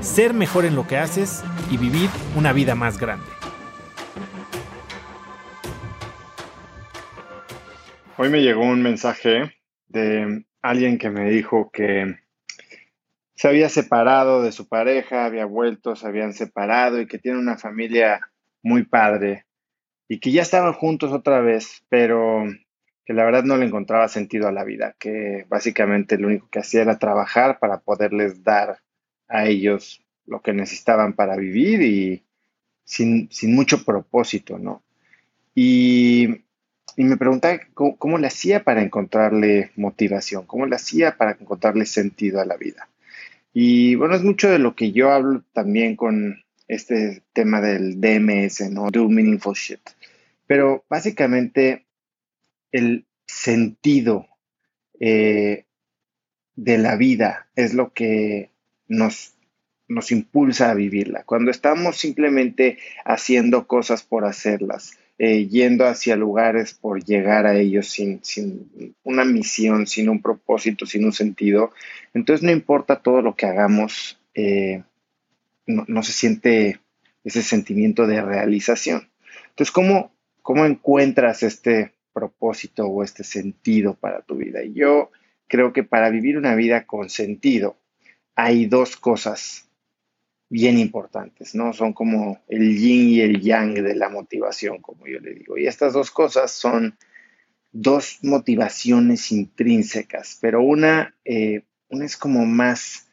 ser mejor en lo que haces y vivir una vida más grande. Hoy me llegó un mensaje de alguien que me dijo que se había separado de su pareja, había vuelto, se habían separado y que tiene una familia muy padre y que ya estaban juntos otra vez, pero que la verdad no le encontraba sentido a la vida, que básicamente lo único que hacía era trabajar para poderles dar a ellos lo que necesitaban para vivir y sin, mucho propósito, ¿no? Y, me preguntaba cómo, cómo, le hacía para encontrarle motivación, cómo le hacía para encontrarle sentido a la vida. Y bueno, es mucho de lo que yo hablo también con este tema del DMS, ¿no? Do Meaningful Shit. Pero básicamente el sentido eh, de la vida es lo que nos, nos impulsa a vivirla. Cuando estamos simplemente haciendo cosas por hacerlas, eh, yendo hacia lugares por llegar a ellos sin, una misión, sin un propósito, sin un sentido. Entonces no importa todo lo que hagamos, eh, no, se siente ese sentimiento de realización. Entonces, ¿cómo, ¿cómo encuentras este propósito o este sentido para tu vida? Y yo creo que para vivir una vida con sentido hay dos cosas bien importantes, ¿no? Son como el yin y el yang de la motivación, como yo le digo. Y estas dos cosas son dos motivaciones intrínsecas, pero una, eh, una es como más,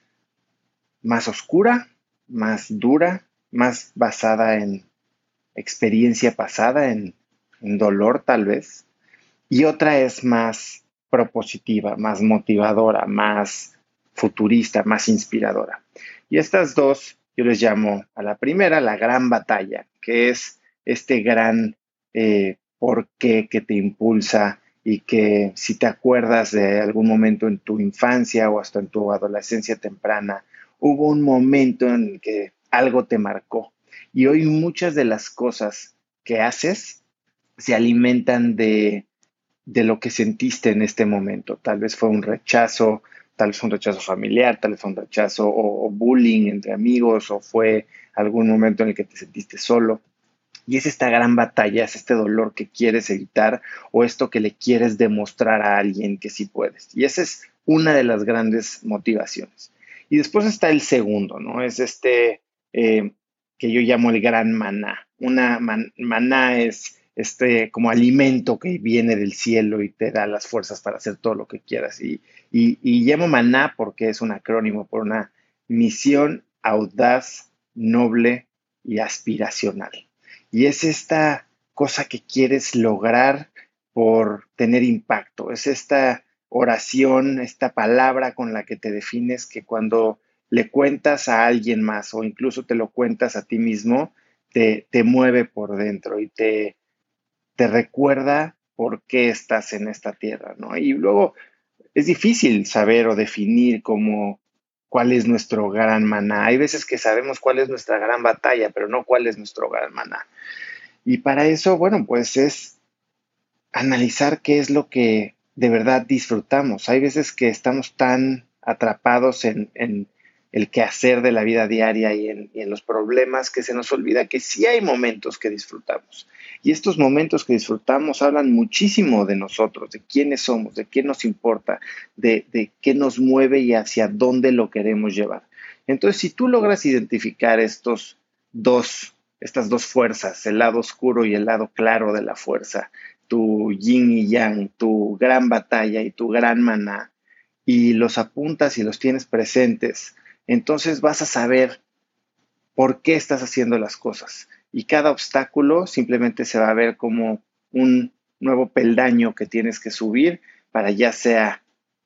más oscura, más dura, más basada en experiencia pasada, en, en dolor tal vez, y otra es más propositiva, más motivadora, más futurista, más inspiradora. Y estas dos yo les llamo a la primera la gran batalla, que es este gran eh, porqué que te impulsa y que si te acuerdas de algún momento en tu infancia o hasta en tu adolescencia temprana, hubo un momento en que algo te marcó. Y hoy muchas de las cosas que haces se alimentan de, de lo que sentiste en este momento. Tal vez fue un rechazo, tal vez un rechazo familiar, tal vez fue un rechazo o, bullying entre amigos o fue algún momento en el que te sentiste solo. Y es esta gran batalla, es este dolor que quieres evitar o esto que le quieres demostrar a alguien que sí puedes. Y esa es una de las grandes motivaciones. Y después está el segundo, ¿no? Es este eh, que yo llamo el gran maná. Una maná es este como alimento que viene del cielo y te da las fuerzas para hacer todo lo que quieras. Y, y, llamo maná porque es un acrónimo por una misión audaz, noble y aspiracional. Y es esta cosa que quieres lograr por tener impacto. Es esta oración, esta palabra con la que te defines que cuando le cuentas a alguien más o incluso te lo cuentas a ti mismo, te, te mueve por dentro y te, te recuerda por qué estás en esta tierra, ¿no? Y luego es difícil saber o definir cómo cuál es nuestro gran maná. Hay veces que sabemos cuál es nuestra gran batalla, pero no cuál es nuestro gran maná. Y para eso, bueno, pues es analizar qué es lo que de verdad disfrutamos. Hay veces que estamos tan atrapados en, en el quehacer de la vida diaria y en, los problemas que se nos olvida que sí hay momentos que disfrutamos. Y estos momentos que disfrutamos hablan muchísimo de nosotros, de quiénes somos, de qué nos importa, de, de qué nos mueve y hacia dónde lo queremos llevar. Entonces, si tú logras identificar estos dos, estas dos fuerzas, el lado oscuro y el lado claro de la fuerza, tu yin y yang, tu gran batalla y tu gran maná, y los apuntas y los tienes presentes, entonces vas a saber por qué estás haciendo las cosas. Y cada obstáculo simplemente se va a ver como un nuevo peldaño que tienes que subir para ya sea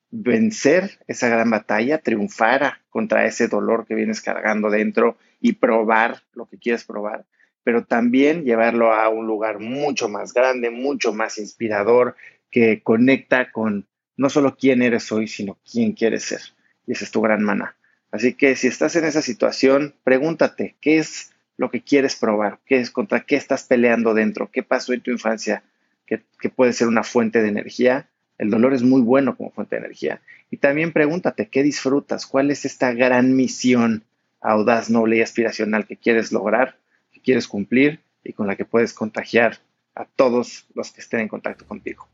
vencer esa gran batalla, triunfar contra ese dolor que vienes cargando dentro y probar lo que quieres probar, pero también llevarlo a un lugar mucho más grande, mucho más inspirador, que conecta con no solo quién eres hoy, sino quién quieres ser. Y esa es tu gran mana. Así que si estás en esa situación, pregúntate, ¿qué es lo que quieres probar? ¿Qué es contra qué estás peleando dentro? ¿Qué pasó en tu infancia que, puede ser una fuente de energía? El dolor es muy bueno como fuente de energía. Y también pregúntate, ¿qué disfrutas? ¿Cuál es esta gran misión audaz, noble y aspiracional que quieres lograr, que quieres cumplir y con la que puedes contagiar a todos los que estén en contacto contigo?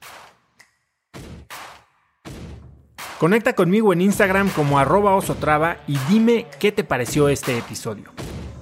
Conecta conmigo en Instagram como arroba osotrava y dime qué te pareció este episodio.